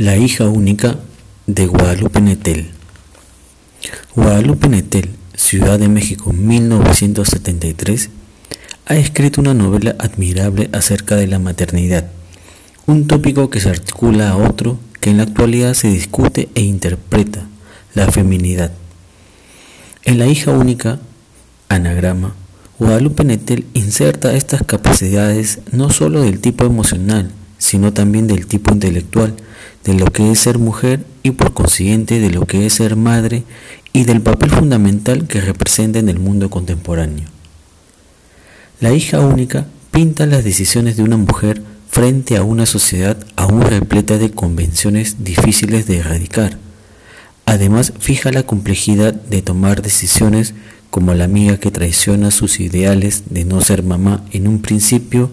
La hija única de Guadalupe Netel. Guadalupe Netel, Ciudad de México, 1973, ha escrito una novela admirable acerca de la maternidad, un tópico que se articula a otro que en la actualidad se discute e interpreta, la feminidad. En la hija única, anagrama, Guadalupe Netel inserta estas capacidades no sólo del tipo emocional, sino también del tipo intelectual, de lo que es ser mujer y por consiguiente de lo que es ser madre y del papel fundamental que representa en el mundo contemporáneo. La hija única pinta las decisiones de una mujer frente a una sociedad aún repleta de convenciones difíciles de erradicar. Además, fija la complejidad de tomar decisiones como la amiga que traiciona sus ideales de no ser mamá en un principio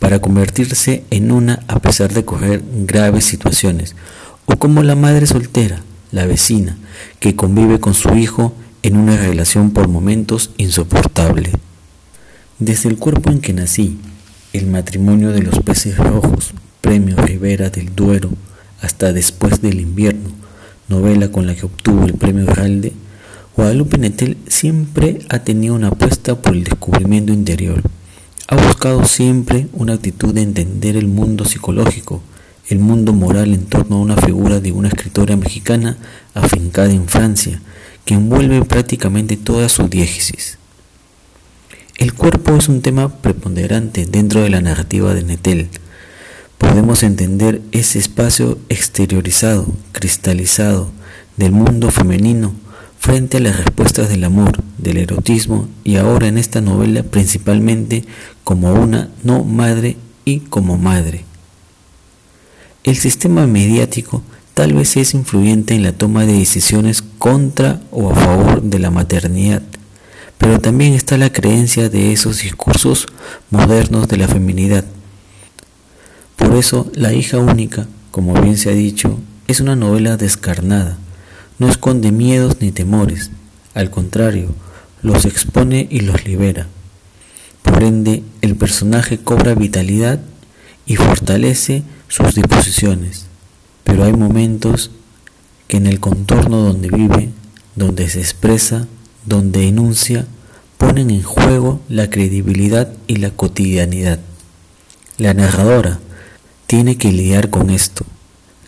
para convertirse en una a pesar de correr graves situaciones, o como la madre soltera, la vecina, que convive con su hijo en una relación por momentos insoportable. Desde el cuerpo en que nací, el matrimonio de los peces rojos, premio Rivera del Duero, hasta después del invierno, novela con la que obtuvo el premio Heralde, Guadalupe Netel siempre ha tenido una apuesta por el descubrimiento interior ha buscado siempre una actitud de entender el mundo psicológico, el mundo moral en torno a una figura de una escritora mexicana afincada en Francia, que envuelve prácticamente toda su diégesis. El cuerpo es un tema preponderante dentro de la narrativa de Netel. Podemos entender ese espacio exteriorizado, cristalizado, del mundo femenino frente a las respuestas del amor, del erotismo y ahora en esta novela principalmente como una no madre y como madre. El sistema mediático tal vez es influyente en la toma de decisiones contra o a favor de la maternidad, pero también está la creencia de esos discursos modernos de la feminidad. Por eso, La hija única, como bien se ha dicho, es una novela descarnada, no esconde miedos ni temores, al contrario, los expone y los libera. Por ende, el personaje cobra vitalidad y fortalece sus disposiciones, pero hay momentos que en el contorno donde vive, donde se expresa, donde enuncia, ponen en juego la credibilidad y la cotidianidad. La narradora tiene que lidiar con esto,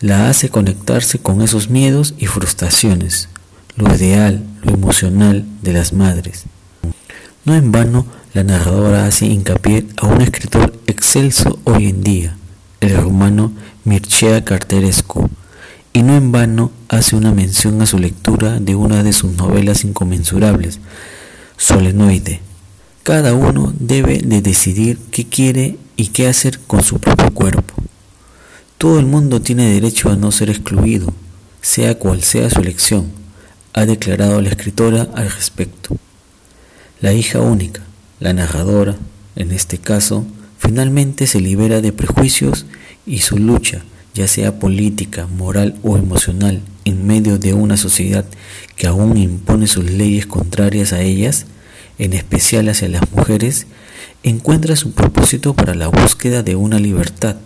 la hace conectarse con esos miedos y frustraciones, lo ideal, lo emocional de las madres. No en vano, la narradora hace hincapié a un escritor excelso hoy en día, el rumano Mircea Carterescu, y no en vano hace una mención a su lectura de una de sus novelas inconmensurables, Solenoide. Cada uno debe de decidir qué quiere y qué hacer con su propio cuerpo. Todo el mundo tiene derecho a no ser excluido, sea cual sea su elección, ha declarado la escritora al respecto. La hija única, la narradora, en este caso, finalmente se libera de prejuicios y su lucha, ya sea política, moral o emocional, en medio de una sociedad que aún impone sus leyes contrarias a ellas, en especial hacia las mujeres, encuentra su propósito para la búsqueda de una libertad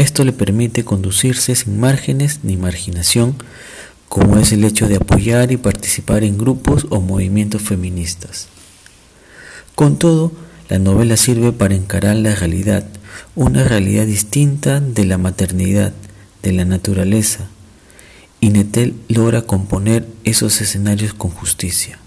esto le permite conducirse sin márgenes ni marginación, como es el hecho de apoyar y participar en grupos o movimientos feministas. Con todo, la novela sirve para encarar la realidad, una realidad distinta de la maternidad, de la naturaleza, y Netel logra componer esos escenarios con justicia.